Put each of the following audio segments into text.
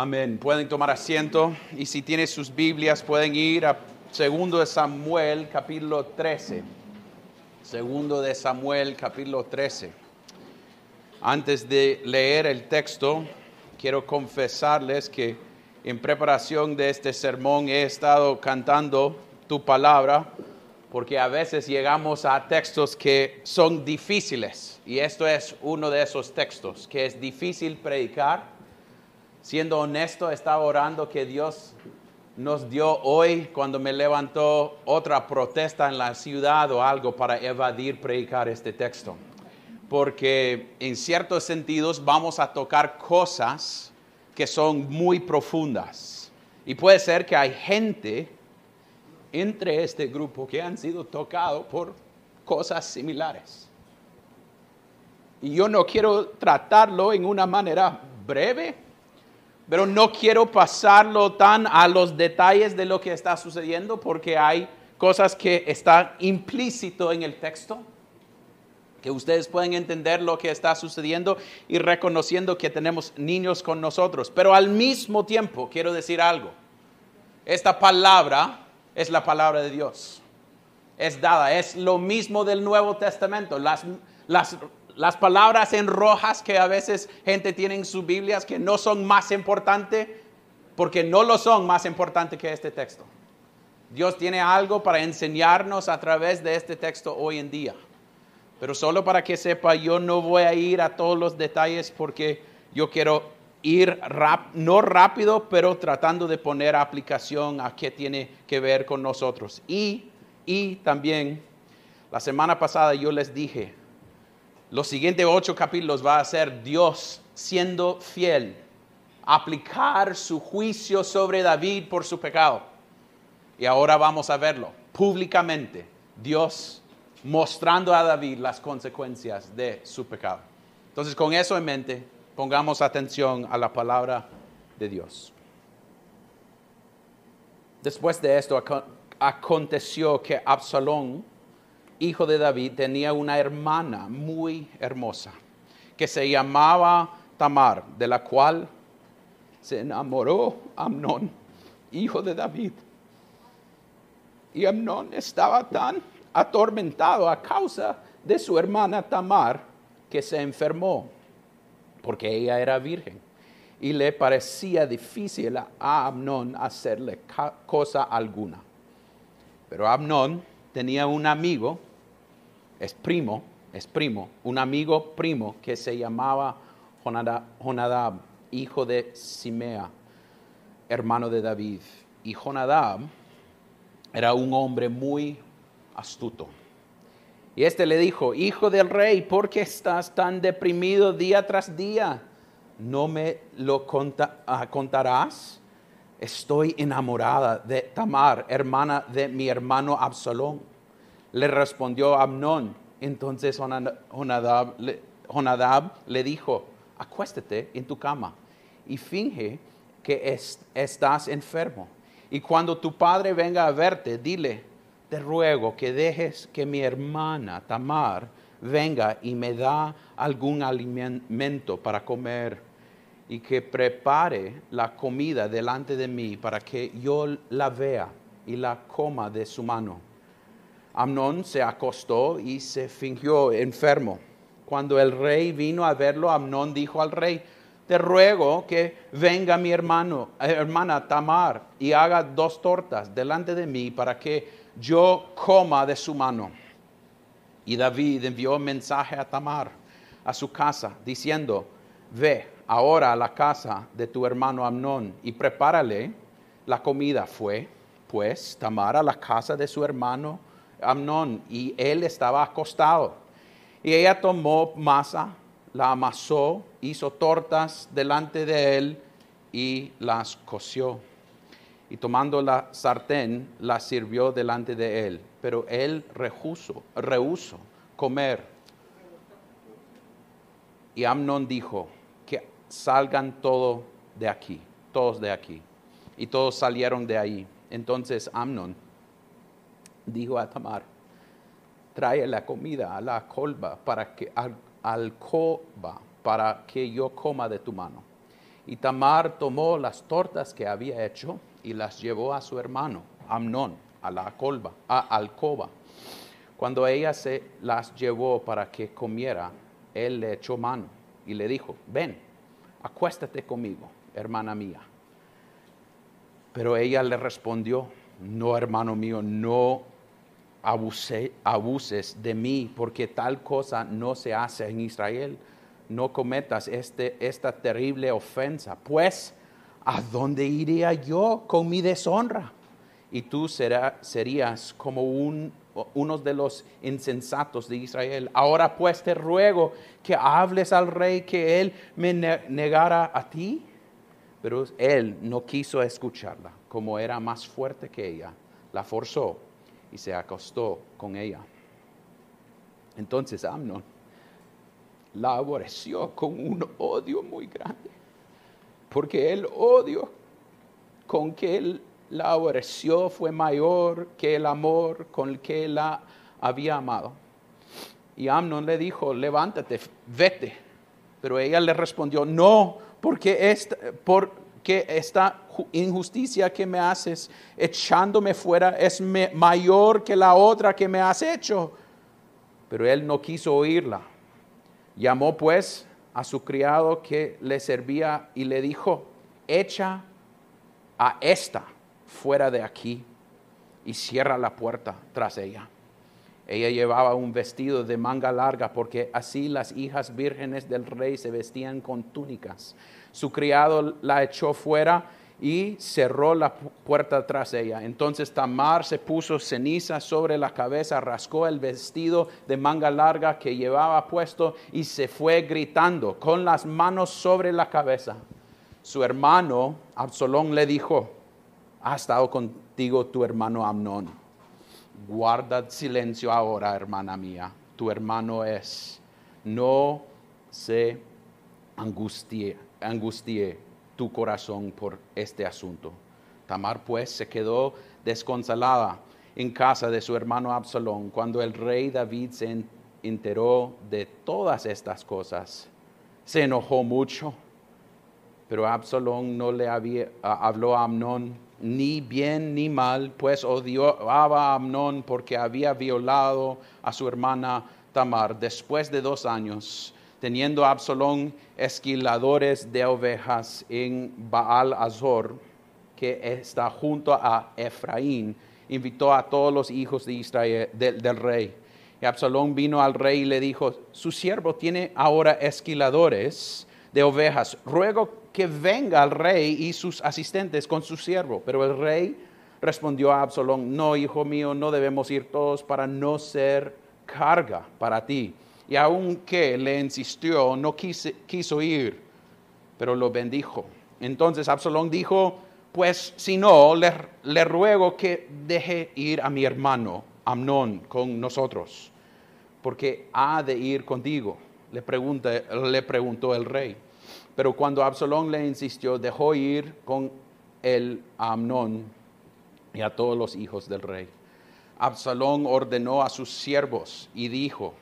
Amén. Pueden tomar asiento y si tienen sus Biblias pueden ir a segundo de Samuel capítulo 13. Segundo de Samuel capítulo 13. Antes de leer el texto, quiero confesarles que en preparación de este sermón he estado cantando tu palabra porque a veces llegamos a textos que son difíciles y esto es uno de esos textos que es difícil predicar siendo honesto, estaba orando que Dios nos dio hoy, cuando me levantó, otra protesta en la ciudad o algo para evadir predicar este texto. Porque en ciertos sentidos vamos a tocar cosas que son muy profundas. Y puede ser que hay gente entre este grupo que han sido tocados por cosas similares. Y yo no quiero tratarlo en una manera breve, pero no quiero pasarlo tan a los detalles de lo que está sucediendo porque hay cosas que están implícito en el texto, que ustedes pueden entender lo que está sucediendo y reconociendo que tenemos niños con nosotros. Pero al mismo tiempo, quiero decir algo, esta palabra es la palabra de Dios. Es dada, es lo mismo del Nuevo Testamento. Las, las las palabras en rojas que a veces gente tiene en sus Biblias que no son más importantes, porque no lo son más importantes que este texto. Dios tiene algo para enseñarnos a través de este texto hoy en día. Pero solo para que sepa, yo no voy a ir a todos los detalles porque yo quiero ir no rápido, pero tratando de poner aplicación a qué tiene que ver con nosotros. Y, y también, la semana pasada yo les dije, los siguientes ocho capítulos va a ser Dios siendo fiel, aplicar su juicio sobre David por su pecado. Y ahora vamos a verlo públicamente, Dios mostrando a David las consecuencias de su pecado. Entonces, con eso en mente, pongamos atención a la palabra de Dios. Después de esto, aconteció que Absalón, hijo de David, tenía una hermana muy hermosa que se llamaba Tamar, de la cual se enamoró Amnón, hijo de David. Y Amnón estaba tan atormentado a causa de su hermana Tamar que se enfermó, porque ella era virgen. Y le parecía difícil a Amnón hacerle cosa alguna. Pero Amnón tenía un amigo es primo, es primo, un amigo primo que se llamaba Jonadab, hijo de Simea, hermano de David. Y Jonadab era un hombre muy astuto. Y este le dijo, hijo del rey, ¿por qué estás tan deprimido día tras día? ¿No me lo ah, contarás? Estoy enamorada de Tamar, hermana de mi hermano Absalón le respondió Amnón. Entonces Jonadab, le, dijo, acuéstate en tu cama y finge que estás enfermo. Y cuando tu padre venga a verte, dile, te ruego que dejes que mi hermana Tamar venga y me da algún alimento para comer y que prepare la comida delante de mí para que yo la vea y la coma de su mano Amnón se acostó y se fingió enfermo. Cuando el rey vino a verlo, Amnón dijo al rey, te ruego que venga mi hermano, hermana Tamar y haga dos tortas delante de mí para que yo coma de su mano. Y David envió mensaje a Tamar a su casa diciendo, ve ahora a la casa de tu hermano Amnón y prepárale la comida. Fue pues Tamar a la casa de su hermano Amnón y él estaba acostado. Y ella tomó masa, la amasó, hizo tortas delante de él y las coció. Y tomando la sartén, la sirvió delante de él. Pero él rehusó, rehusó comer. Y Amnón dijo, que salgan todos de aquí, todos de aquí. Y todos salieron de ahí. Entonces Amnón dijo a Tamar, trae la comida a la colba para que, al, alcoba para que yo coma de tu mano. Y Tamar tomó las tortas que había hecho y las llevó a su hermano, Amnón, a la colba, a alcoba. Cuando ella se las llevó para que comiera, él le echó mano y le dijo, ven, acuéstate conmigo, hermana mía. Pero ella le respondió, no, hermano mío, no abuses de mí, porque tal cosa no se hace en Israel. No cometas este, esta terrible ofensa, pues, ¿a dónde iría yo con mi deshonra? Y tú serías como un, uno de los insensatos de Israel. Ahora pues te ruego que hables al rey que él me negara a ti. Pero él no quiso escucharla, como era más fuerte que ella, la forzó y se acostó con ella. Entonces Amnon la aborreció con un odio muy grande, porque el odio con que él la aborreció fue mayor que el amor con el que la había amado. Y Amnon le dijo, levántate, vete. Pero ella le respondió, no, porque esta, porque esta injusticia que me haces echándome fuera es mayor que la otra que me has hecho. Pero él no quiso oírla. Llamó pues a su criado que le servía y le dijo, echa a esta fuera de aquí y cierra la puerta tras ella. Ella llevaba un vestido de manga larga porque así las hijas vírgenes del rey se vestían con túnicas. Su criado la echó fuera y cerró la puerta tras ella. Entonces Tamar se puso ceniza sobre la cabeza, rascó el vestido de manga larga que llevaba puesto y se fue gritando con las manos sobre la cabeza. Su hermano Absalón le dijo, ha estado contigo tu hermano Amnón. Guarda silencio ahora, hermana mía. Tu hermano es. No se angustie, angustie tu corazón por este asunto. Tamar pues se quedó desconsolada en casa de su hermano Absalón cuando el rey David se enteró de todas estas cosas. Se enojó mucho, pero Absalón no le había, habló a Amnón ni bien ni mal, pues odiaba a Amnón porque había violado a su hermana Tamar después de dos años teniendo Absalón esquiladores de ovejas en Baal Azor, que está junto a Efraín, invitó a todos los hijos de Israel, del rey. Y Absalón vino al rey y le dijo, su siervo tiene ahora esquiladores de ovejas, ruego que venga al rey y sus asistentes con su siervo. Pero el rey respondió a Absalón, no, hijo mío, no debemos ir todos para no ser carga para ti y aunque le insistió, no quiso ir, pero lo bendijo. Entonces Absalón dijo, pues si no, le, ruego que deje ir a mi hermano Amnón con nosotros, porque ha de ir contigo, le, le preguntó el rey. Pero cuando Absalón le insistió, dejó ir con el Amnón y a todos los hijos del rey. Absalón ordenó a sus siervos y dijo,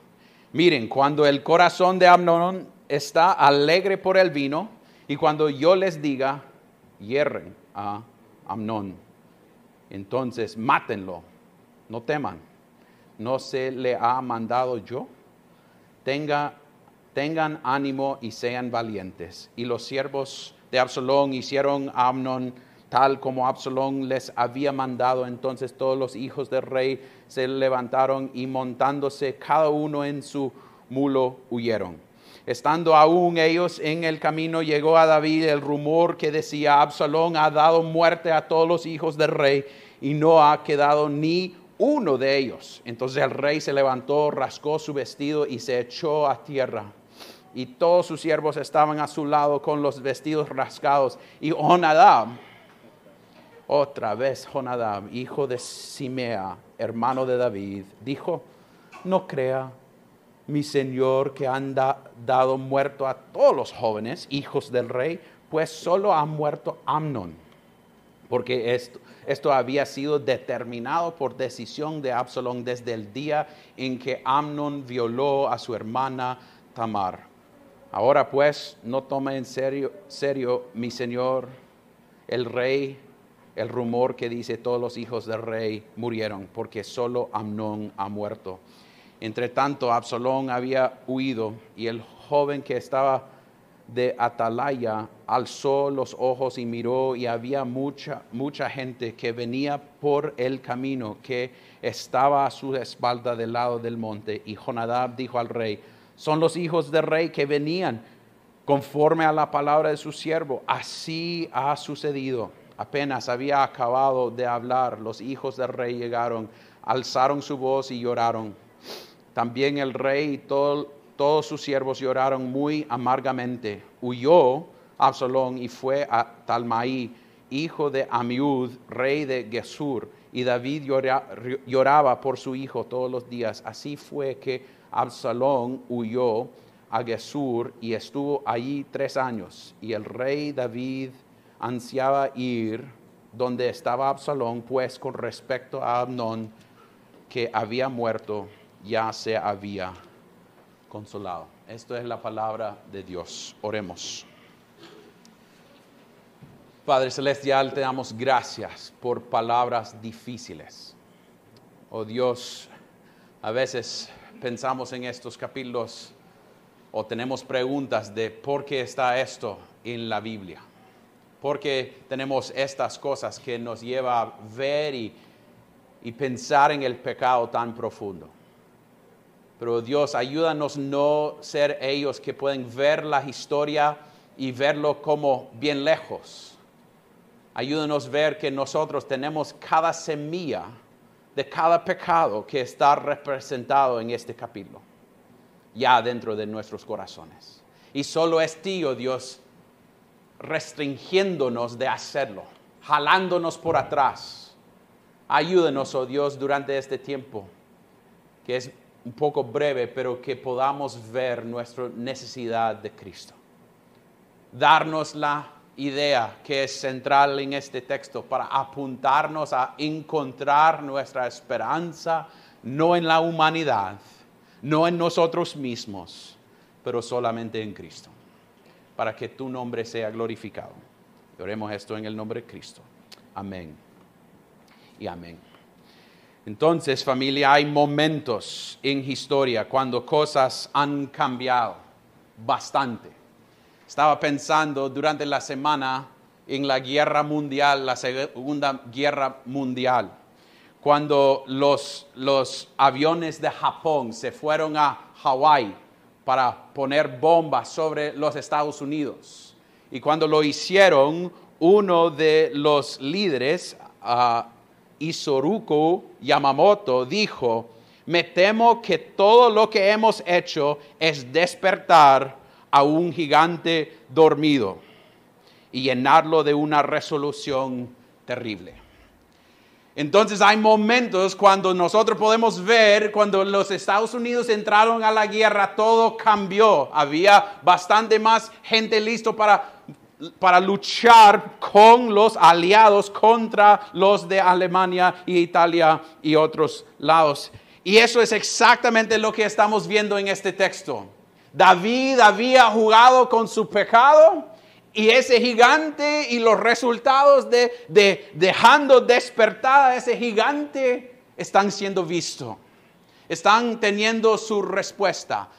Miren, cuando el corazón de Amnón está alegre por el vino y cuando yo les diga, hierren a Amnón, entonces mátenlo, no teman, no se le ha mandado yo. Tenga, tengan ánimo y sean valientes. Y los siervos de Absalón hicieron a Amnón tal como Absalón les había mandado. Entonces todos los hijos del rey se levantaron y montándose cada uno en su mulo huyeron. Estando aún ellos en el camino, llegó a David el rumor que decía, Absalón ha dado muerte a todos los hijos del rey y no ha quedado ni uno de ellos. Entonces el rey se levantó, rascó su vestido y se echó a tierra. Y todos sus siervos estaban a su lado con los vestidos rascados. Y Onadab, otra vez Jonadab, hijo de Simea, hermano de David, dijo, no crea mi señor que han dado muerto a todos los jóvenes, hijos del rey, pues solo ha muerto Amnon, porque esto, había sido determinado por decisión de Absalón desde el día en que Amnon violó a su hermana Tamar. Ahora pues, no tome en serio mi señor, el rey, el rumor que dice todos los hijos del rey murieron, porque solo Amnón ha muerto. Entre tanto, Absalón había huido y el joven que estaba de Atalaya alzó los ojos y miró y había mucha, mucha gente que venía por el camino que estaba a su espalda del lado del monte. Y Jonadab dijo al rey, son los hijos del rey que venían conforme a la palabra de su siervo. Así ha sucedido. Apenas había acabado de hablar, los hijos del rey llegaron, alzaron su voz y lloraron. También el rey y todos sus siervos lloraron muy amargamente. Huyó Absalón y fue a Talmaí, hijo de Amiud, rey de Gesur, y David lloraba por su hijo todos los días. Así fue que Absalón huyó a Gesur y estuvo allí tres años. Y el rey David ansiaba ir donde estaba Absalón, pues con respecto a Amnón, que había muerto, ya se había consolado. Esto es la palabra de Dios. Oremos. Padre Celestial, te damos gracias por palabras difíciles. Oh Dios, a veces pensamos en estos capítulos o tenemos preguntas de por qué está esto en la Biblia. ¿Por qué tenemos estas cosas que nos lleva a ver y, y pensar en el pecado tan profundo. Pero Dios, ayúdanos no ser ellos que pueden ver la historia y verlo como bien lejos. Ayúdanos ver que nosotros tenemos cada semilla de cada pecado que está representado en este capítulo, ya dentro de nuestros corazones. Y solo es ti, oh Dios, restringiéndonos de hacerlo, jalándonos por atrás. Ayúdenos, oh Dios, durante este tiempo, que es un poco breve, pero que podamos ver nuestra necesidad de Cristo. Darnos la idea que es central en este texto para apuntarnos a encontrar nuestra esperanza no en la humanidad, no en nosotros mismos, pero solamente en Cristo, para que tu nombre sea glorificado. oremos esto en el nombre de Cristo. Amén. Y amén. Entonces, familia, hay momentos en historia cuando cosas han cambiado bastante estaba pensando durante la semana en la guerra mundial, la segunda guerra mundial, cuando los, los aviones de Japón se fueron a Hawái para poner bombas sobre los Estados Unidos. Y cuando lo hicieron, uno de los líderes, uh, Isoruko Yamamoto, dijo, me temo que todo lo que hemos hecho es despertar a un gigante dormido y llenarlo de una resolución terrible. Entonces hay momentos cuando nosotros podemos ver, cuando los Estados Unidos entraron a la guerra, todo cambió. Había bastante más gente listo para, para luchar con los aliados contra los de Alemania y Italia y otros lados. Y eso es exactamente lo que estamos viendo en este texto. David había jugado con su pecado y ese gigante y los resultados de, dejando despertada a ese gigante están siendo vistos. Están teniendo su respuesta.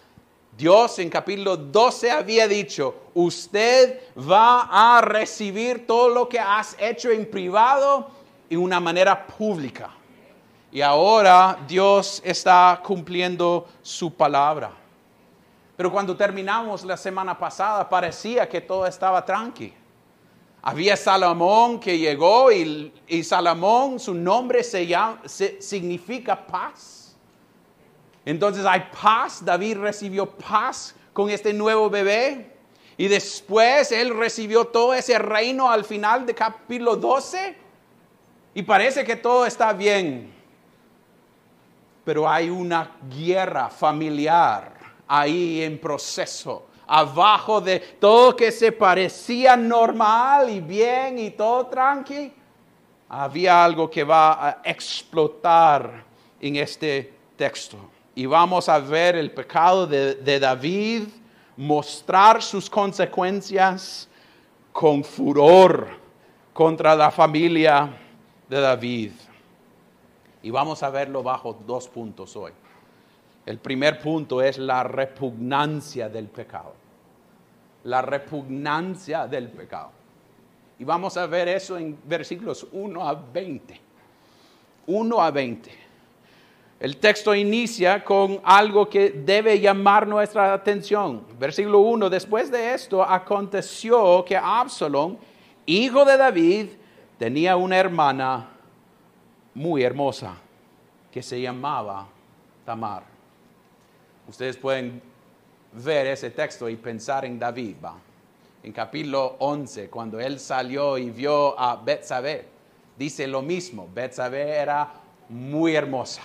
Dios en capítulo 12 había dicho, usted va a recibir todo lo que has hecho en privado en una manera pública. Y ahora Dios está cumpliendo su palabra. Pero cuando terminamos la semana pasada parecía que todo estaba tranqui. Había Salomón que llegó y, Salomón, su nombre se significa paz. Entonces hay paz, David recibió paz con este nuevo bebé. Y después él recibió todo ese reino al final de capítulo 12. Y parece que todo está bien. Pero hay una guerra familiar ahí en proceso, abajo de todo que se parecía normal y bien y todo tranqui, había algo que va a explotar en este texto. Y vamos a ver el pecado de, David mostrar sus consecuencias con furor contra la familia de David. Y vamos a verlo bajo dos puntos hoy. El primer punto es la repugnancia del pecado. La repugnancia del pecado. Y vamos a ver eso en versículos 1 a 20. 1 a 20. El texto inicia con algo que debe llamar nuestra atención. Versículo 1, después de esto aconteció que Absalom, hijo de David, tenía una hermana muy hermosa que se llamaba Tamar. Ustedes pueden ver ese texto y pensar en David. En capítulo 11, cuando él salió y vio a Betsabé, dice lo mismo. Betsabé era muy hermosa.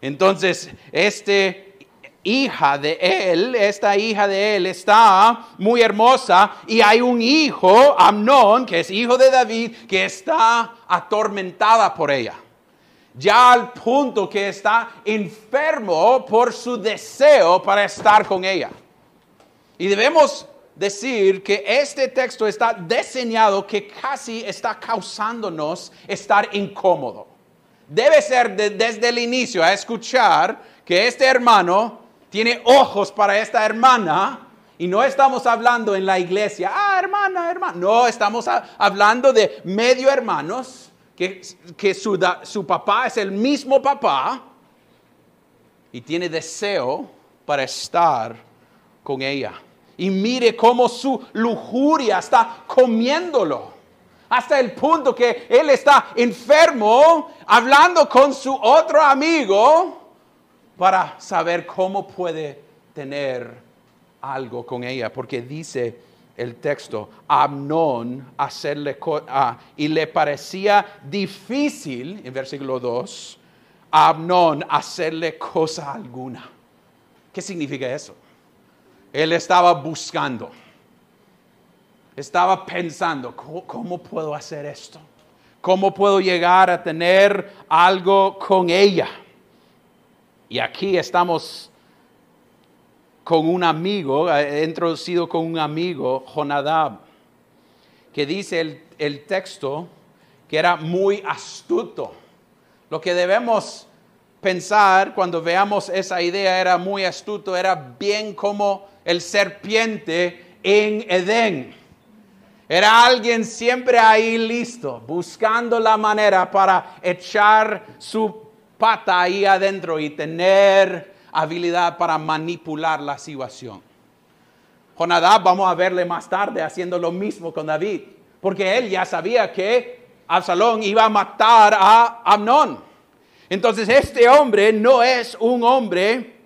Entonces, este hija de él, esta hija de él está muy hermosa y hay un hijo, Amnón, que es hijo de David, que está atormentada por ella. Ya al punto que está enfermo por su deseo para estar con ella. Y debemos decir que este texto está diseñado que casi está causándonos estar incómodo. Debe ser desde el inicio a escuchar que este hermano tiene ojos para esta hermana y no estamos hablando en la iglesia, ah, hermana, hermana. No, estamos hablando de medio hermanos, que, que su, su papá es el mismo papá y tiene deseo para estar con ella. Y mire cómo su lujuria está comiéndolo. Hasta el punto que él está enfermo, hablando con su otro amigo para saber cómo puede tener algo con ella, porque dice el texto, Amnón hacerle y le parecía difícil, en versículo 2, a hacerle cosa alguna. ¿Qué significa eso? Él estaba buscando, estaba pensando, cómo puedo hacer esto? ¿Cómo puedo llegar a tener algo con ella? Y aquí estamos con un amigo, he introducido con un amigo, Jonadab, que dice el, el texto que era muy astuto. Lo que debemos pensar cuando veamos esa idea era muy astuto, era bien como el serpiente en Edén. Era alguien siempre ahí listo, buscando la manera para echar su pata ahí adentro y tener habilidad para manipular la situación. Jonadab vamos a verle más tarde haciendo lo mismo con David, porque él ya sabía que Absalón iba a matar a Amnón. Entonces este hombre no es un hombre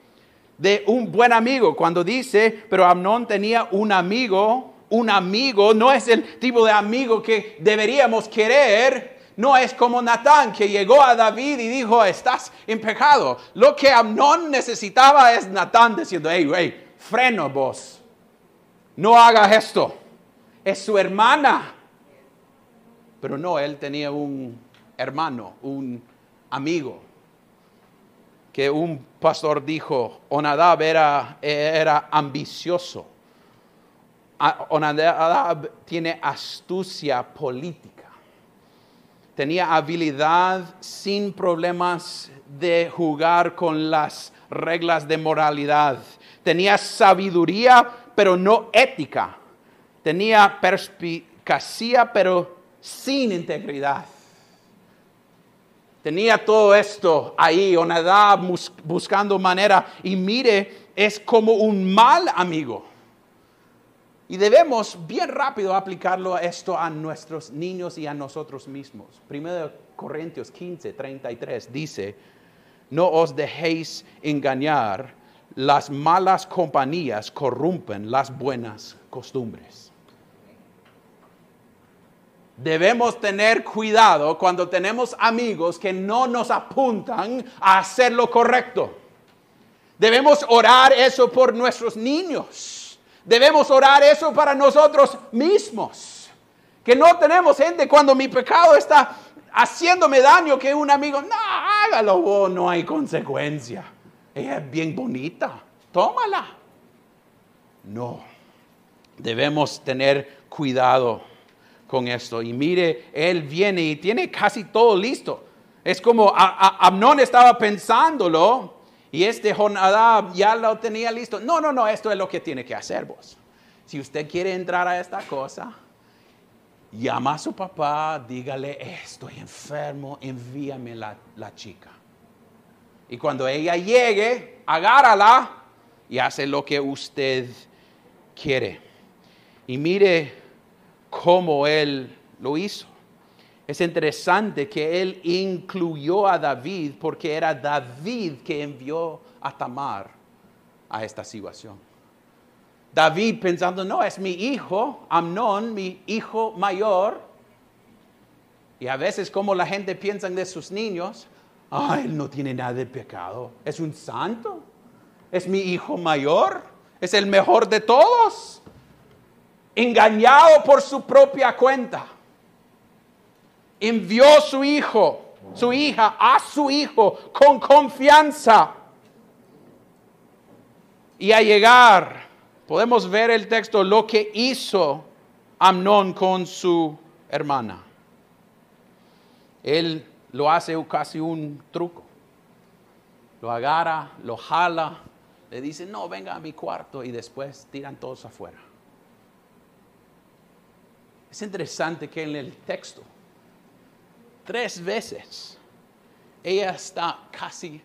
de un buen amigo. Cuando dice, pero Amnón tenía un amigo, un amigo no es el tipo de amigo que deberíamos querer, no es como Natán que llegó a David y dijo, estás en pecado. Lo que Amnón necesitaba es Natán diciendo, hey, hey, freno vos. No hagas esto. Es su hermana. Pero no, él tenía un hermano, un amigo. Que un pastor dijo, Onadab era, era ambicioso. Onadab tiene astucia política tenía habilidad sin problemas de jugar con las reglas de moralidad. Tenía sabiduría, pero no ética. Tenía perspicacía, pero sin integridad. Tenía todo esto ahí, Onadab buscando manera. Y mire, es como un mal amigo. Y debemos bien rápido aplicarlo esto a nuestros niños y a nosotros mismos. Primero Corintios 15, 33 dice, no os dejéis engañar, las malas compañías corrompen las buenas costumbres. Debemos tener cuidado cuando tenemos amigos que no nos apuntan a hacer lo correcto. Debemos orar eso por nuestros niños Debemos orar eso para nosotros mismos. Que no tenemos gente cuando mi pecado está haciéndome daño que un amigo, no, hágalo vos, no hay consecuencia. Ella es bien bonita, tómala. No, debemos tener cuidado con esto. Y mire, él viene y tiene casi todo listo. Es como Amnón estaba pensándolo y este Jonadab ya lo tenía listo. No, no, no, esto es lo que tiene que hacer vos. Si usted quiere entrar a esta cosa, llama a su papá, dígale, estoy enfermo, envíame la, la chica. Y cuando ella llegue, agárrala y hace lo que usted quiere. Y mire cómo él lo hizo. Es interesante que él incluyó a David porque era David que envió a Tamar a esta situación. David pensando, no, es mi hijo, Amnón, mi hijo mayor. Y a veces como la gente piensa de sus niños, ah, él no tiene nada de pecado, es un santo, es mi hijo mayor, es el mejor de todos, engañado por su propia cuenta envió su hijo, su hija, a su hijo con confianza. Y a llegar, podemos ver el texto, lo que hizo Amnón con su hermana. Él lo hace casi un truco. Lo agarra, lo jala, le dice, no, venga a mi cuarto y después tiran todos afuera. Es interesante que en el texto tres veces, ella está casi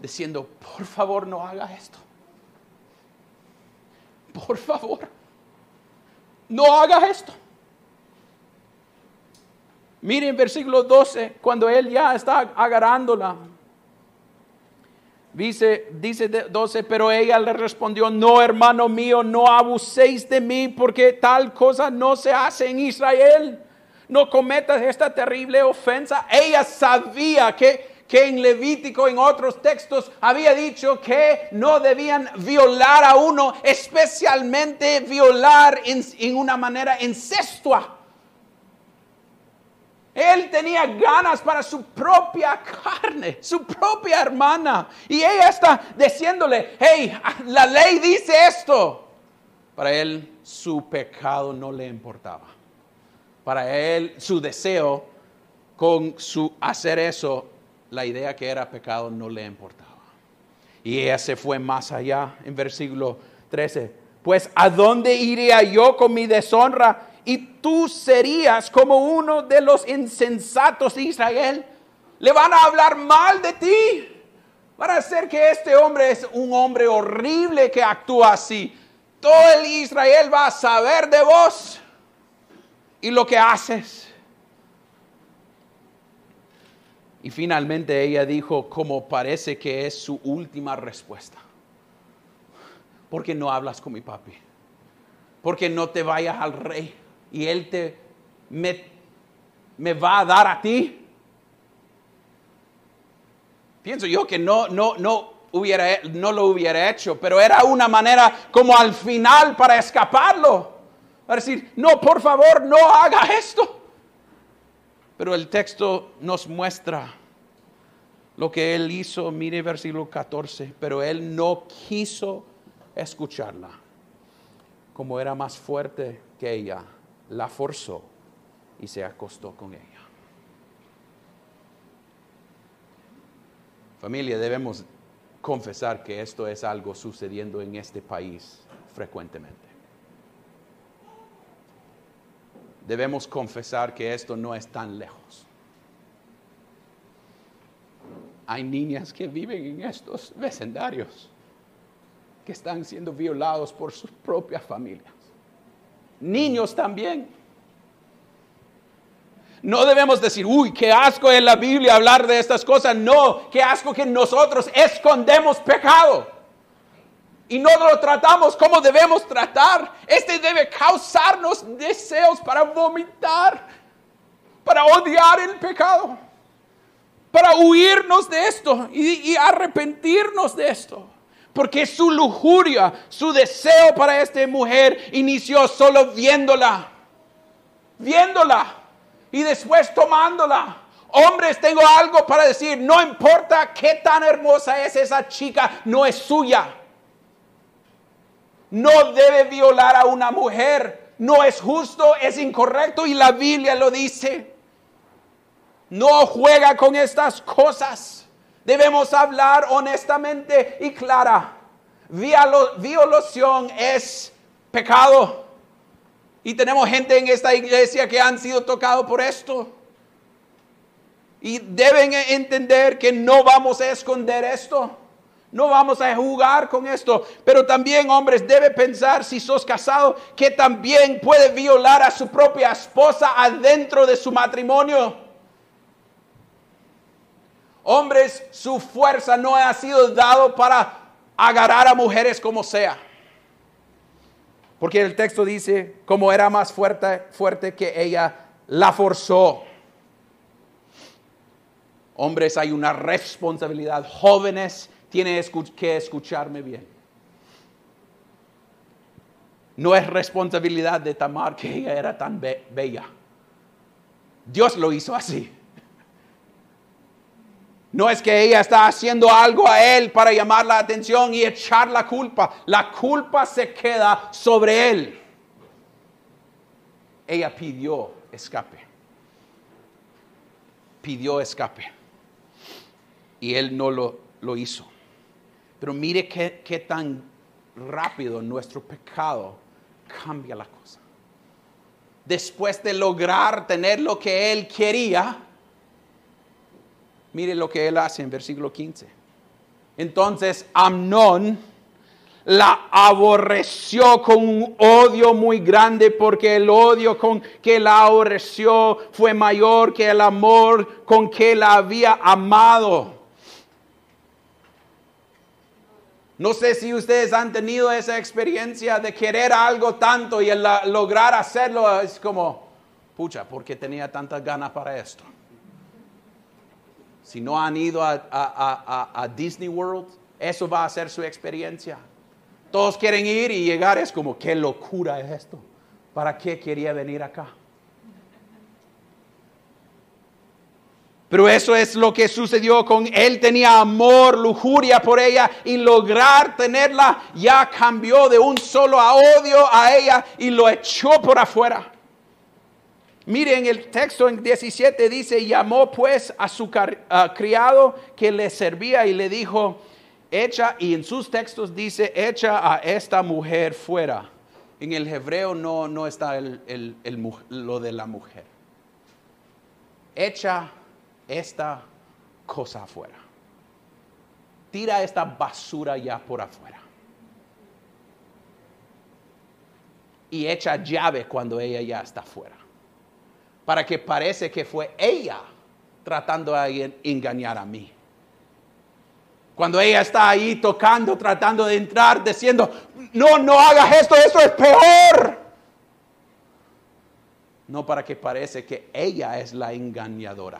diciendo, por favor no haga esto. Por favor, no haga esto. Miren versículo 12, cuando él ya está agarrándola. Dice, dice 12, pero ella le respondió, no hermano mío, no abuséis de mí porque tal cosa no se hace en Israel no cometas esta terrible ofensa. Ella sabía que, que en Levítico, en otros textos, había dicho que no debían violar a uno, especialmente violar en, en una manera incestua. Él tenía ganas para su propia carne, su propia hermana. Y ella está diciéndole, hey, la ley dice esto. Para él su pecado no le importaba para él su deseo con su hacer eso, la idea que era pecado no le importaba. Y ella se fue más allá en versículo 13. Pues ¿a dónde iría yo con mi deshonra? Y tú serías como uno de los insensatos de Israel. Le van a hablar mal de ti. Van a hacer que este hombre es un hombre horrible que actúa así. Todo el Israel va a saber de vos y lo que haces. Y finalmente ella dijo, como parece que es su última respuesta. Porque no hablas con mi papi. Porque no te vayas al rey y él te me, me va a dar a ti. Pienso yo que no, no, no, hubiera, no lo hubiera hecho, pero era una manera como al final para escaparlo a decir, no, por favor, no haga esto. Pero el texto nos muestra lo que él hizo, mire versículo 14, pero él no quiso escucharla. Como era más fuerte que ella, la forzó y se acostó con ella. Familia, debemos confesar que esto es algo sucediendo en este país frecuentemente. Debemos confesar que esto no es tan lejos. Hay niñas que viven en estos vecindarios que están siendo violados por sus propias familias. Niños también. No debemos decir, uy, qué asco en la Biblia hablar de estas cosas. No, qué asco que nosotros escondemos pecado y no lo tratamos como debemos tratar, este debe causarnos deseos para vomitar, para odiar el pecado, para huirnos de esto y, arrepentirnos de esto. Porque su lujuria, su deseo para esta mujer inició solo viéndola, viéndola y después tomándola. Hombres, tengo algo para decir, no importa qué tan hermosa es esa chica, no es suya no debe violar a una mujer. No es justo, es incorrecto y la Biblia lo dice. No juega con estas cosas. Debemos hablar honestamente y clara. Violación es pecado. Y tenemos gente en esta iglesia que han sido tocados por esto. Y deben entender que no vamos a esconder esto. No vamos a jugar con esto. Pero también, hombres, debe pensar si sos casado que también puede violar a su propia esposa adentro de su matrimonio. Hombres, su fuerza no ha sido dado para agarrar a mujeres como sea. Porque el texto dice, como era más fuerte, fuerte que ella, la forzó. Hombres, hay una responsabilidad. Jóvenes, tienen que escucharme bien. No es responsabilidad de Tamar que ella era tan bella. Dios lo hizo así. No es que ella está haciendo algo a él para llamar la atención y echar la culpa. La culpa se queda sobre él. Ella pidió escape. Pidió escape. Y él no lo, lo hizo. Pero mire qué, tan rápido nuestro pecado cambia la cosa. Después de lograr tener lo que él quería, Mire lo que él hace en versículo 15. Entonces Amnón la aborreció con un odio muy grande porque el odio con que la aborreció fue mayor que el amor con que la había amado. No sé si ustedes han tenido esa experiencia de querer algo tanto y lograr hacerlo es como, pucha, porque tenía tantas ganas para esto. Si no han ido a, Disney World, eso va a ser su experiencia. Todos quieren ir y llegar, es como, qué locura es esto. ¿Para qué quería venir acá? Pero eso es lo que sucedió con él. Tenía amor, lujuria por ella y lograr tenerla ya cambió de un solo a odio a ella y lo echó por afuera. Miren el texto en 17 dice, llamó pues a su criado que le servía y le dijo, echa, y en sus textos dice, echa a esta mujer fuera. En el hebreo no, no está el, lo de la mujer. Echa esta cosa afuera. Tira esta basura ya por afuera. Y echa llave cuando ella ya está afuera para que parece que fue ella tratando de engañar a mí. Cuando ella está ahí tocando, tratando de entrar, diciendo, no, no hagas esto, eso es peor. No para que parece que ella es la engañadora.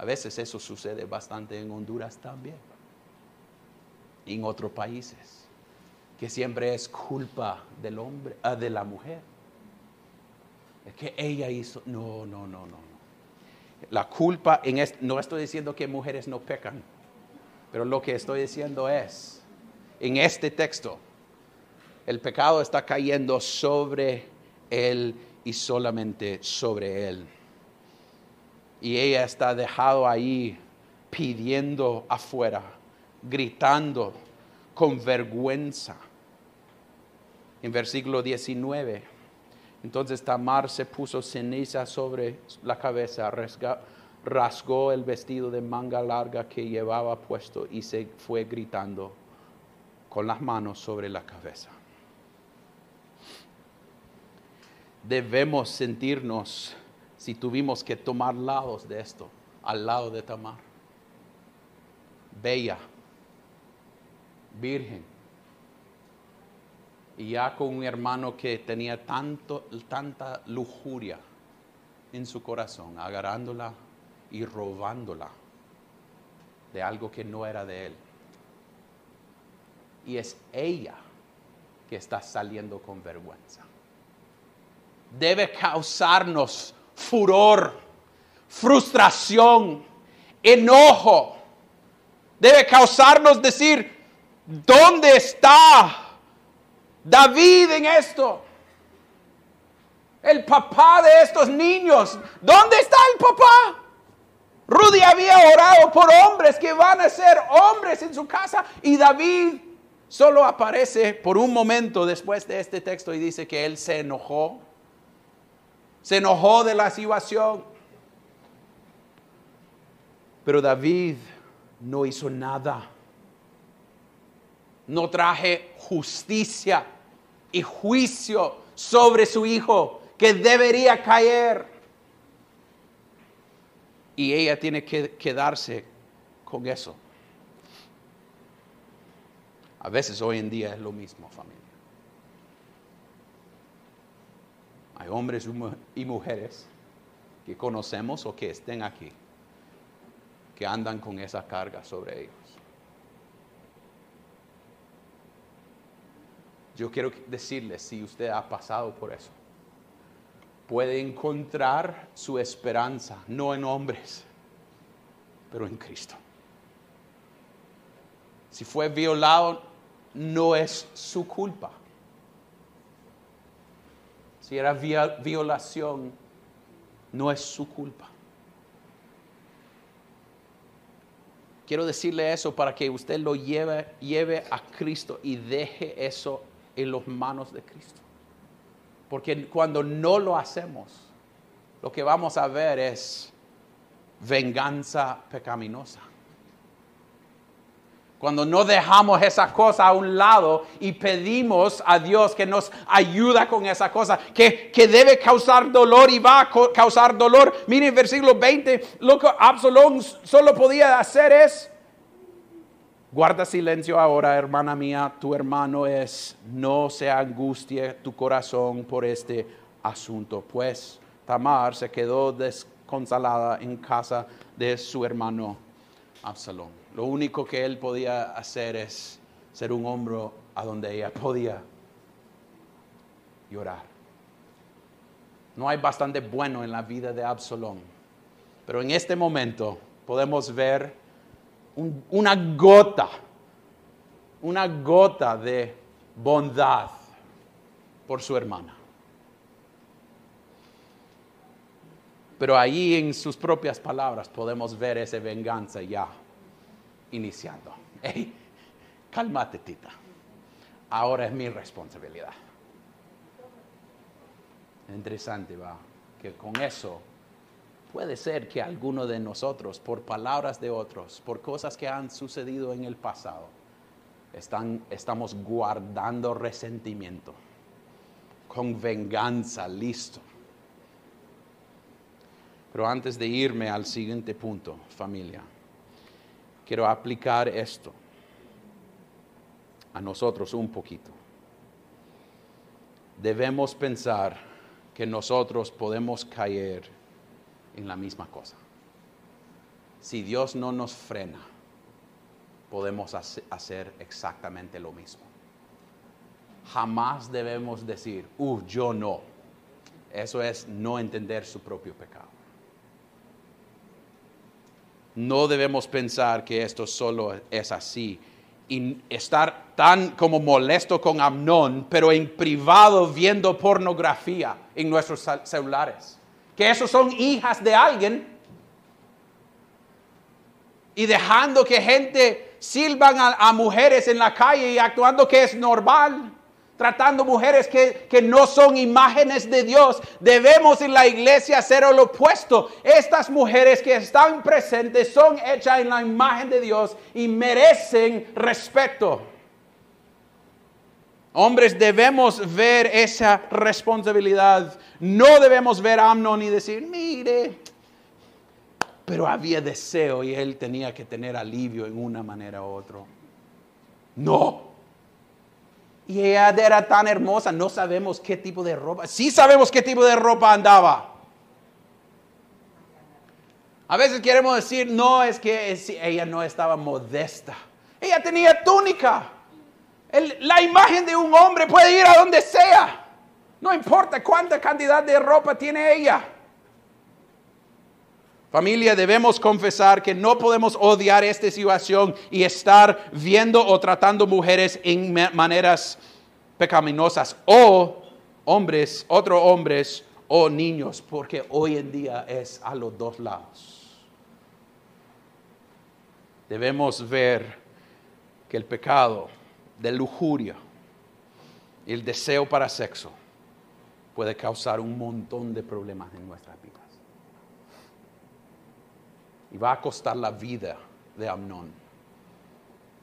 A veces eso sucede bastante en Honduras también. Y en otros países. Que siempre es culpa del hombre, ah, de la mujer es que ella hizo, no, no, no, no. La culpa, en no estoy diciendo que mujeres no pecan, pero lo que estoy diciendo es, en este texto, el pecado está cayendo sobre él y solamente sobre él. Y ella está dejado ahí pidiendo afuera, gritando con vergüenza. En versículo 19 entonces Tamar se puso ceniza sobre la cabeza, rasgó el vestido de manga larga que llevaba puesto y se fue gritando con las manos sobre la cabeza. Debemos sentirnos, si tuvimos que tomar lados de esto, al lado de Tamar. Bella, virgen, y ya con un hermano que tenía tanto, tanta lujuria en su corazón, agarrándola y robándola de algo que no era de él. Y es ella que está saliendo con vergüenza. Debe causarnos furor, frustración, enojo. Debe causarnos decir, ¿dónde está David en esto. El papá de estos niños. ¿Dónde está el papá? Rudy había orado por hombres que van a ser hombres en su casa y David solo aparece por un momento después de este texto y dice que él se enojó. Se enojó de la situación. Pero David no hizo nada. No traje justicia y juicio sobre su hijo que debería caer. Y ella tiene que quedarse con eso. A veces hoy en día es lo mismo, familia. Hay hombres y mujeres que conocemos o que estén aquí que andan con esa carga sobre ellos. Yo quiero decirles, si usted ha pasado por eso, puede encontrar su esperanza, no en hombres, pero en Cristo. Si fue violado, no es su culpa. Si era violación, no es su culpa. Quiero decirle eso para que usted lo lleve, lleve a Cristo y deje eso en las manos de Cristo. Porque cuando no lo hacemos, lo que vamos a ver es venganza pecaminosa. Cuando no dejamos esa cosa a un lado y pedimos a Dios que nos ayuda con esa cosa, que, debe causar dolor y va a causar dolor. Miren, versículo 20, lo que Absalón solo podía hacer es, guarda silencio ahora, hermana mía, tu hermano es, no se angustie tu corazón por este asunto. Pues Tamar se quedó desconsolada en casa de su hermano Absalón. Lo único que él podía hacer es ser un hombro a donde ella podía llorar. No hay bastante bueno en la vida de Absalón, pero en este momento podemos ver una gota, una gota de bondad por su hermana. Pero ahí en sus propias palabras podemos ver esa venganza ya iniciando. Hey, cálmate, tita. Ahora es mi responsabilidad. Interesante, va, que con eso puede ser que alguno de nosotros, por palabras de otros, por cosas que han sucedido en el pasado, están, estamos guardando resentimiento, con venganza, listo. Pero antes de irme al siguiente punto, familia, quiero aplicar esto a nosotros un poquito. Debemos pensar que nosotros podemos caer en la misma cosa. Si Dios no nos frena, podemos hacer exactamente lo mismo. Jamás debemos decir, uh, yo no. Eso es no entender su propio pecado. No debemos pensar que esto solo es así. Y estar tan como molesto con Amnón, pero en privado viendo pornografía en nuestros celulares. Que esos son hijas de alguien. Y dejando que gente silban a, a mujeres en la calle y actuando que es normal tratando mujeres que, no son imágenes de Dios. Debemos en la iglesia hacer lo opuesto. Estas mujeres que están presentes son hechas en la imagen de Dios y merecen respeto. Hombres, debemos ver esa responsabilidad. No debemos ver a Amnon y decir, mire, pero había deseo y él tenía que tener alivio en una manera u otra. No. Y ella era tan hermosa, no sabemos qué tipo de ropa. Sí sabemos qué tipo de ropa andaba. A veces queremos decir, no, es que ella no estaba modesta. Ella tenía túnica. la imagen de un hombre puede ir a donde sea. No importa cuánta cantidad de ropa tiene ella. Familia, debemos confesar que no podemos odiar esta situación y estar viendo o tratando mujeres en maneras pecaminosas o hombres, otros hombres o niños, porque hoy en día es a los dos lados. Debemos ver que el pecado de lujuria y el deseo para sexo puede causar un montón de problemas en nuestras vidas. Y va a costar la vida de Amnón.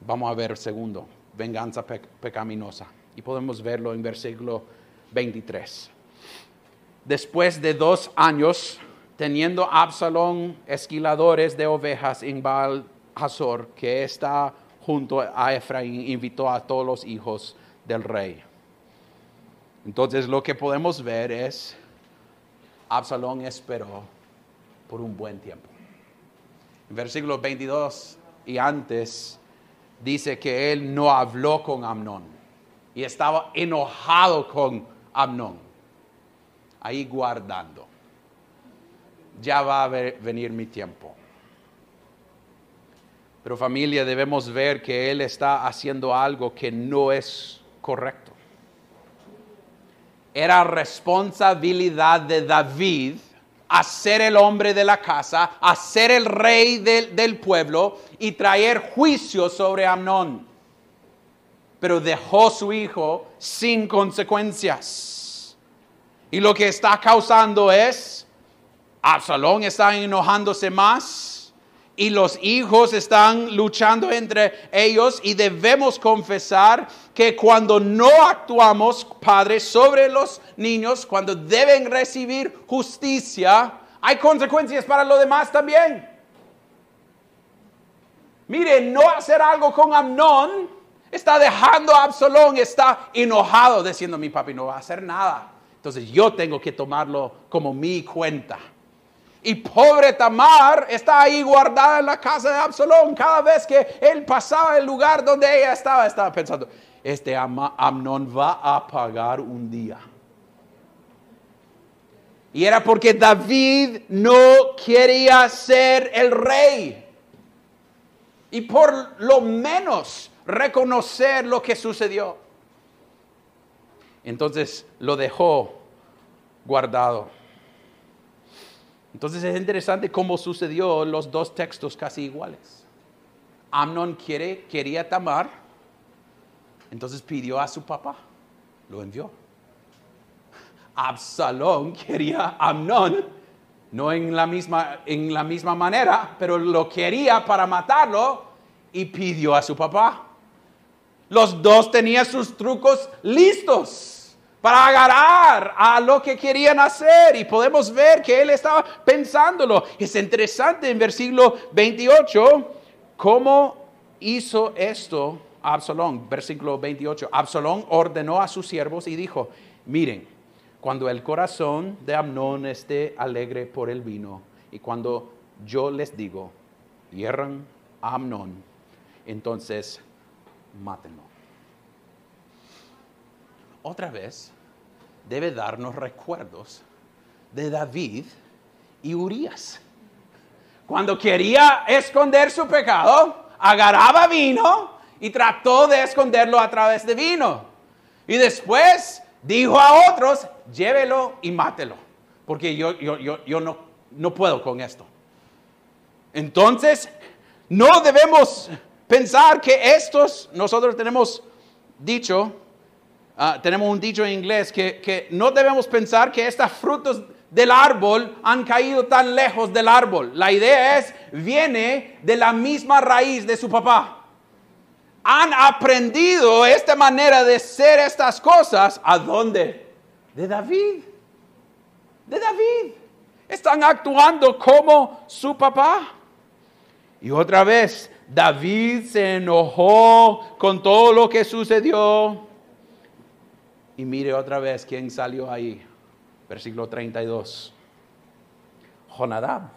Vamos a ver segundo, venganza pecaminosa. Y podemos verlo en versículo 23. Después de dos años, teniendo Absalón esquiladores de ovejas en Baal Hazor, que está junto a Efraín, invitó a todos los hijos del rey. Entonces lo que podemos ver es, Absalón esperó por un buen tiempo. Versículo 22 y antes dice que él no habló con Amnón y estaba enojado con Amnón, ahí guardando. Ya va a venir mi tiempo. Pero familia, debemos ver que él está haciendo algo que no es correcto. Era responsabilidad de David a ser el hombre de la casa, a ser el rey del, del pueblo y traer juicio sobre Amnón. Pero dejó su hijo sin consecuencias. Y lo que está causando es, Absalón está enojándose más y los hijos están luchando entre ellos y debemos confesar que cuando no actuamos, padres, sobre los niños, cuando deben recibir justicia, hay consecuencias para los demás también. Mire, no hacer algo con Amnón está dejando a Absalón, está enojado diciendo mi papi no va a hacer nada. Entonces yo tengo que tomarlo como mi cuenta. Y pobre Tamar está ahí guardada en la casa de Absalón. Cada vez que él pasaba el lugar donde ella estaba, estaba pensando, este Amnón va a pagar un día. Y era porque David no quería ser el rey. Y por lo menos reconocer lo que sucedió. Entonces lo dejó guardado. Entonces es interesante cómo sucedió los dos textos casi iguales. Amnon quiere, quería Tamar, entonces pidió a su papá, lo envió. Absalón quería a Amnon, no en la, misma, en la misma manera, pero lo quería para matarlo y pidió a su papá. Los dos tenían sus trucos listos para agarrar a lo que querían hacer. Y podemos ver que él estaba pensándolo. Es interesante en versículo 28 cómo hizo esto Absalón. Versículo 28. Absalón ordenó a sus siervos y dijo, miren, cuando el corazón de Amnón esté alegre por el vino y cuando yo les digo, hierran a Amnón, entonces mátenlo otra vez debe darnos recuerdos de David y Urias. Cuando quería esconder su pecado, agarraba vino y trató de esconderlo a través de vino. Y después dijo a otros, llévelo y mátelo, porque yo, yo, yo, yo no, no puedo con esto. Entonces, no debemos pensar que estos, nosotros tenemos dicho, Ah, tenemos un dicho en inglés que, que no debemos pensar que estos frutos del árbol han caído tan lejos del árbol. La idea es, viene de la misma raíz de su papá. Han aprendido esta manera de ser estas cosas. ¿A dónde? De David. De David. Están actuando como su papá. Y otra vez, David se enojó con todo lo que sucedió. Y mire otra vez quién salió ahí. Versículo 32. Jonadab.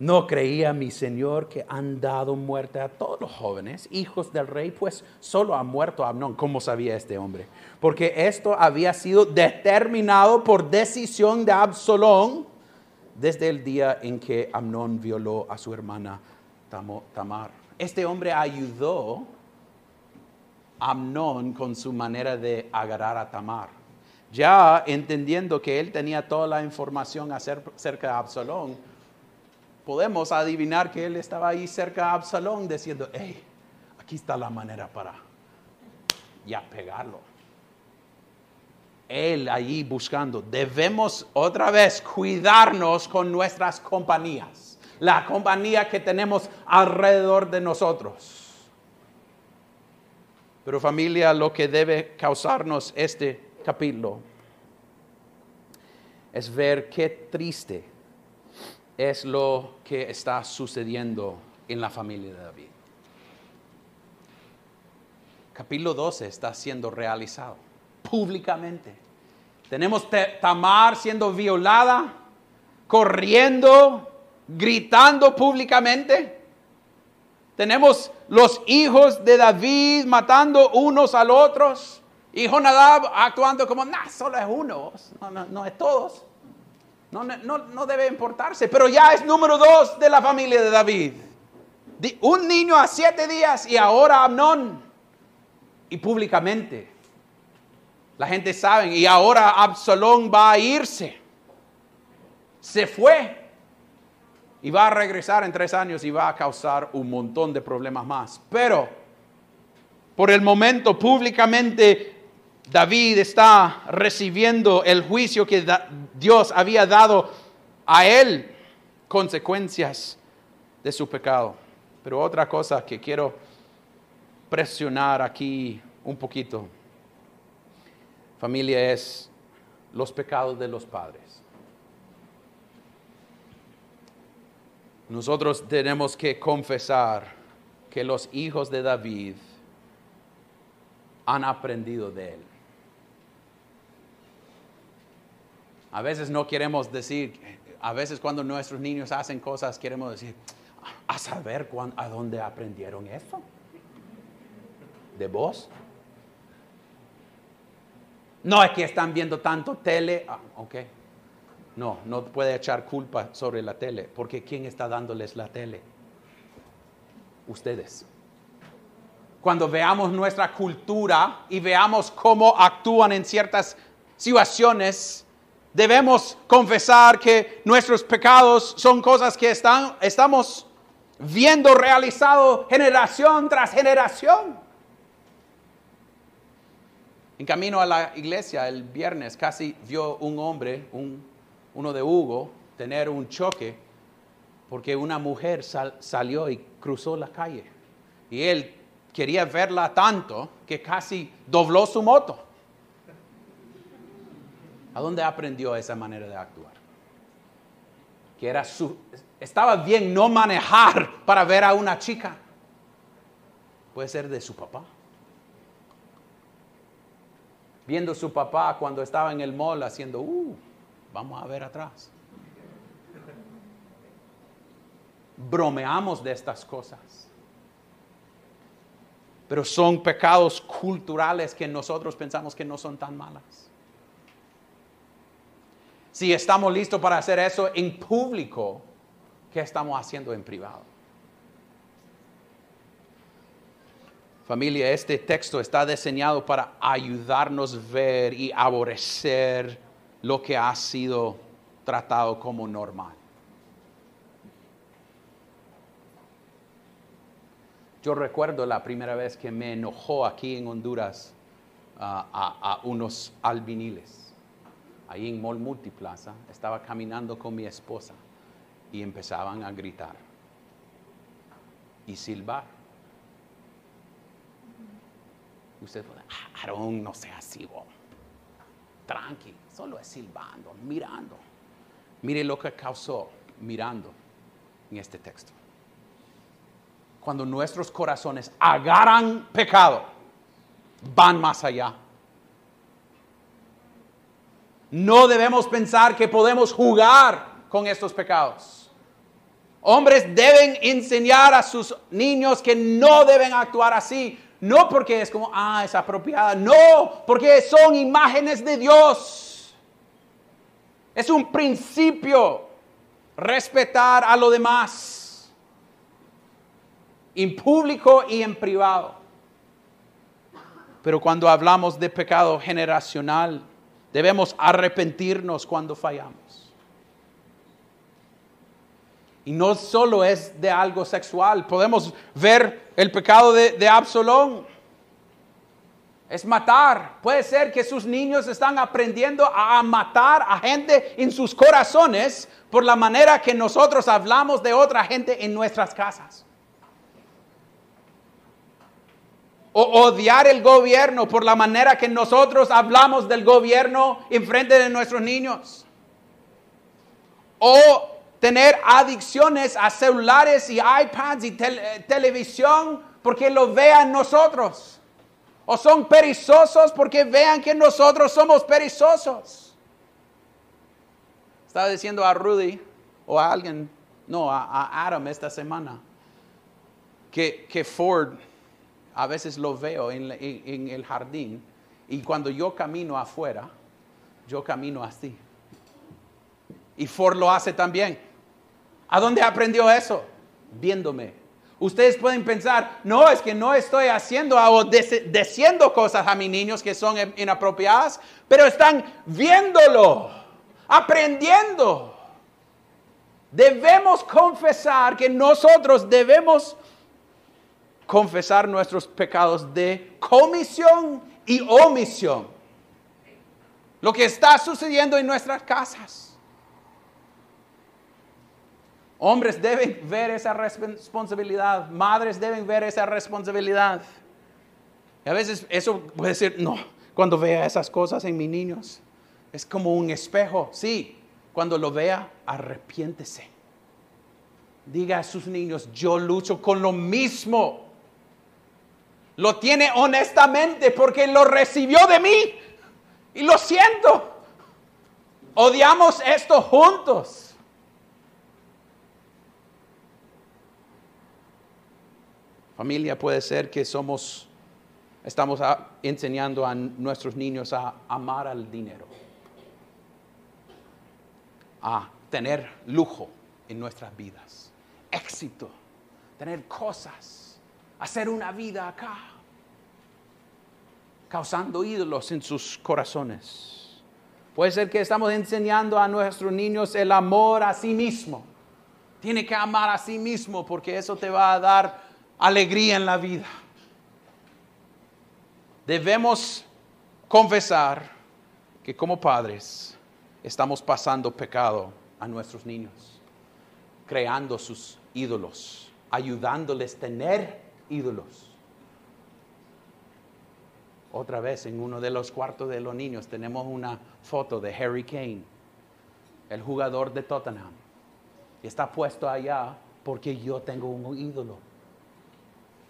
No creía mi Señor que han dado muerte a todos los jóvenes, hijos del rey, pues solo ha muerto Amnón. ¿Cómo sabía este hombre? Porque esto había sido determinado por decisión de Absalón desde el día en que Amnón violó a su hermana Tamar. Este hombre ayudó Amnón con su manera de agarrar a Tamar. Ya entendiendo que él tenía toda la información acerca de Absalón, podemos adivinar que él estaba ahí cerca de Absalón diciendo, hey, aquí está la manera para ya pegarlo. Él ahí buscando. Debemos otra vez cuidarnos con nuestras compañías, la compañía que tenemos alrededor de nosotros. Pero familia, lo que debe causarnos este capítulo es ver qué triste es lo que está sucediendo en la familia de David. Capítulo 12 está siendo realizado públicamente. Tenemos Tamar siendo violada, corriendo, gritando públicamente. Tenemos los hijos de David matando unos a los otros. Y Jonadab actuando como, nah, solo es uno, no, es todos. No, no, debe importarse, pero ya es número dos de la familia de David. Un niño a siete días y ahora Amnón. Y públicamente. La gente sabe, y ahora Absalón va a irse. Se fue. Y va a regresar en tres años y va a causar un montón de problemas más. Pero, por el momento, públicamente, David está recibiendo el juicio que Dios había dado a él, consecuencias de su pecado. Pero otra cosa que quiero presionar aquí un poquito familia es los pecados de los padres. Nosotros tenemos que confesar que los hijos de David han aprendido de él. A veces no queremos decir, a veces cuando nuestros niños hacen cosas, queremos decir, a saber a dónde aprendieron eso. ¿De vos? No es que están viendo tanto tele. Ah, ok. No, no puede echar culpa sobre la tele, porque ¿quién está dándoles la tele? Ustedes. Cuando veamos nuestra cultura y veamos cómo actúan en ciertas situaciones, debemos confesar que nuestros pecados son cosas que están, estamos viendo realizado generación tras generación. En camino a la iglesia el viernes casi vio un hombre, uno de Hugo, tener un choque porque una mujer salió y cruzó la calle. Y él quería verla tanto que casi dobló su moto. ¿A dónde aprendió esa manera de actuar? Que era su, estaba bien no manejar para ver a una chica. Puede ser de su papá viendo su papá cuando estaba en el mall haciendo, uh, vamos a ver atrás. Bromeamos de estas cosas. Pero son pecados culturales que nosotros pensamos que no son tan malas. Si estamos listos para hacer eso en público, ¿qué estamos haciendo en privado? Familia, este texto está diseñado para ayudarnos a ver y aborrecer lo que ha sido tratado como normal. Yo recuerdo la primera vez que me enojó aquí en Honduras a, unos albiniles. Ahí en Mall Multiplaza estaba caminando con mi esposa y empezaban a gritar y silbar Usted puede, ah, Aarón, no sea así, tranqui, solo es silbando, mirando. Mire lo que causó mirando en este texto. Cuando nuestros corazones agarran pecado, van más allá. No debemos pensar que podemos jugar con estos pecados. Hombres deben enseñar a sus niños que no deben actuar así, no porque es como, ah, es apropiada. No, porque son imágenes de Dios. Es un principio respetar a lo demás. En público y en privado. Pero cuando hablamos de pecado generacional, debemos arrepentirnos cuando fallamos. Y no solo es de algo sexual, podemos ver el pecado de, de Absalón. Es matar. Puede ser que sus niños están aprendiendo a matar a gente en sus corazones por la manera que nosotros hablamos de otra gente en nuestras casas. O odiar el gobierno por la manera que nosotros hablamos del gobierno en frente de nuestros niños. O tener adicciones a celulares y iPads y televisión porque lo vean nosotros. O son perezosos porque vean que nosotros somos perezosos. Estaba diciendo a Rudy o a alguien, no, a, Adam esta semana, que, que, Ford, a veces lo veo en, el jardín y cuando yo camino afuera, yo camino así. Y Ford lo hace también. ¿A dónde aprendió eso? Viéndome. Ustedes pueden pensar, no, es que no estoy haciendo o diciendo cosas a mis niños que son inapropiadas, pero están viéndolo, aprendiendo. Debemos confesar que nosotros debemos confesar nuestros pecados de comisión y omisión. Lo que está sucediendo en nuestras casas. Hombres deben ver esa responsabilidad, madres deben ver esa responsabilidad. Y a veces eso puede ser, no, cuando vea esas cosas en mis niños, es como un espejo. Sí, cuando lo vea, arrepiéntese. Diga a sus niños, yo lucho con lo mismo. Lo tiene honestamente porque lo recibió de mí. Y lo siento. Odiamos esto juntos. Familia puede ser que somos, estamos enseñando a nuestros niños a amar al dinero, a tener lujo en nuestras vidas, éxito, tener cosas, hacer una vida acá, causando ídolos en sus corazones. Puede ser que estamos enseñando a nuestros niños el amor a sí mismo. Tiene que amar a sí mismo porque eso te va a dar alegría en la vida. Debemos confesar que como padres estamos pasando pecado a nuestros niños, creando sus ídolos, ayudándoles a tener ídolos. Otra vez en uno de los cuartos de los niños tenemos una foto de Harry Kane, el jugador de Tottenham. Y está puesto allá porque yo tengo un ídolo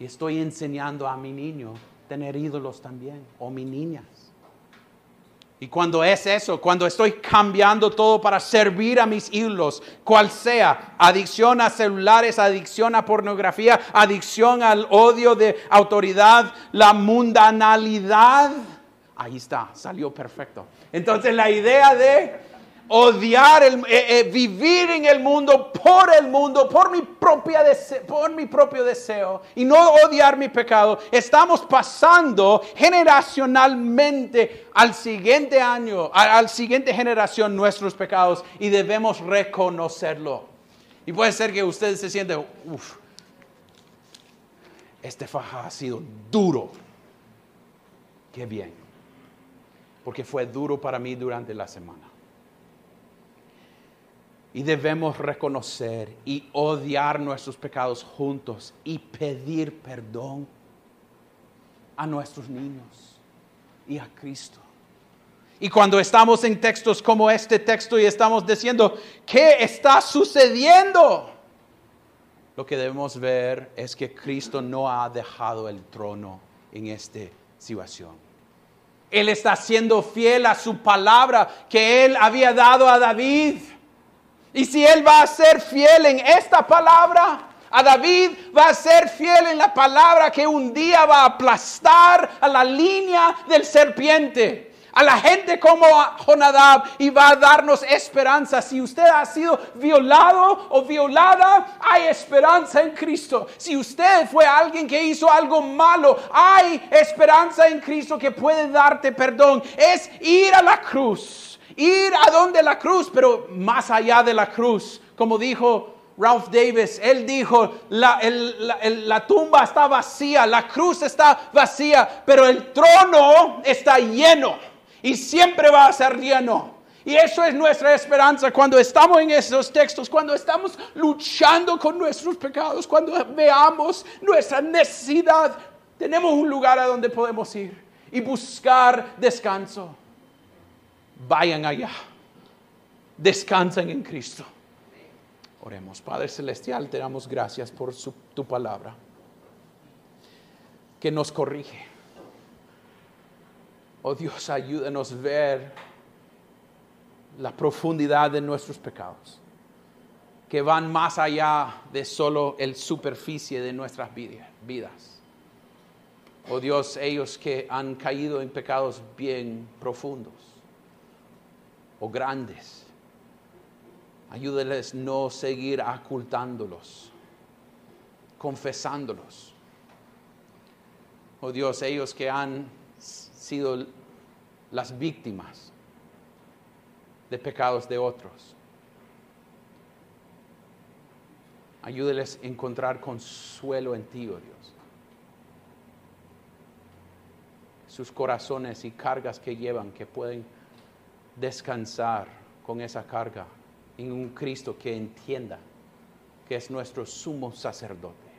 y estoy enseñando a mi niño tener ídolos también, o mis niñas. Y cuando es eso, cuando estoy cambiando todo para servir a mis ídolos, cual sea, adicción a celulares, adicción a pornografía, adicción al odio de autoridad, la mundanalidad, ahí está, salió perfecto. Entonces la idea de odiar, el, eh, eh, vivir en el mundo por el mundo, por mi, propia por mi propio deseo y no odiar mi pecado, estamos pasando generacionalmente al siguiente año, al, siguiente generación nuestros pecados y debemos reconocerlo. Y puede ser que ustedes se sienten, uff, este faja ha sido duro. Qué bien, porque fue duro para mí durante la semana. Y debemos reconocer y odiar nuestros pecados juntos y pedir perdón a nuestros niños y a Cristo. Y cuando estamos en textos como este texto y estamos diciendo, ¿qué está sucediendo? Lo que debemos ver es que Cristo no ha dejado el trono en esta situación. Él está siendo fiel a su palabra que él había dado a David. Y si Él va a ser fiel en esta palabra, a David va a ser fiel en la palabra que un día va a aplastar a la línea del serpiente. a la gente como a Jonadab y va a darnos esperanza. Si usted ha sido violado o violada, hay esperanza en Cristo. Si usted fue alguien que hizo algo malo, hay esperanza en Cristo que puede darte perdón. Es ir a la cruz, ir a donde la cruz, pero más allá de la cruz, como dijo Ralph Davis, él dijo, la, la, tumba está vacía, la cruz está vacía, pero el trono está lleno y siempre va a ser lleno. Y eso es nuestra esperanza cuando estamos en esos textos, cuando estamos luchando con nuestros pecados, cuando veamos nuestra necesidad, tenemos un lugar a donde podemos ir y buscar descanso. Vayan allá, descansen en Cristo. Oremos. Padre Celestial, te damos gracias por tu palabra, que nos corrige. Oh Dios, ayúdanos a ver la profundidad de nuestros pecados, que van más allá de solo el superficie de nuestras vidas. Oh Dios, ellos que han caído en pecados bien profundos o grandes Ayúdeles no seguir ocultándolos, confesándolos. Oh Dios, ellos que han sido las víctimas de pecados de otros. Ayúdeles a encontrar consuelo en ti, oh Dios. Sus corazones y cargas que llevan, que pueden descansar con esa carga en un Cristo que entienda que es nuestro sumo sacerdote.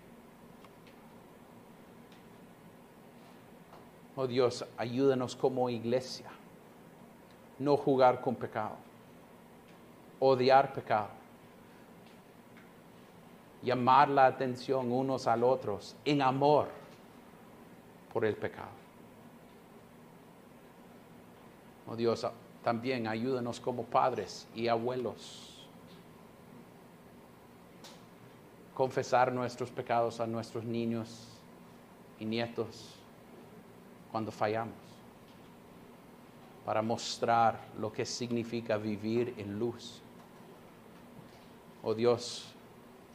Oh Dios, ayúdanos como iglesia, no jugar con pecado, odiar pecado, llamar la atención unos al otros en amor por el pecado. Oh Dios, también ayúdanos como padres y abuelos confesar nuestros pecados a nuestros niños y nietos cuando fallamos, para mostrar lo que significa vivir en luz. Oh Dios,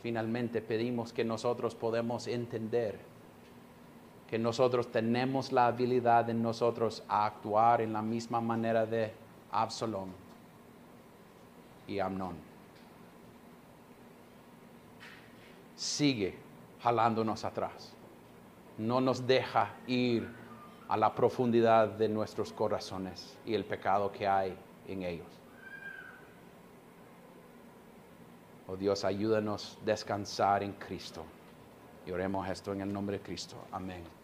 finalmente pedimos que nosotros podemos entender que nosotros tenemos la habilidad en nosotros a actuar en la misma manera de Absalom y Amnón. sigue jalándonos atrás. No nos deja ir a la profundidad de nuestros corazones y el pecado que hay en ellos. Oh Dios, ayúdanos a descansar en Cristo. Y oremos esto en el nombre de Cristo. Amén.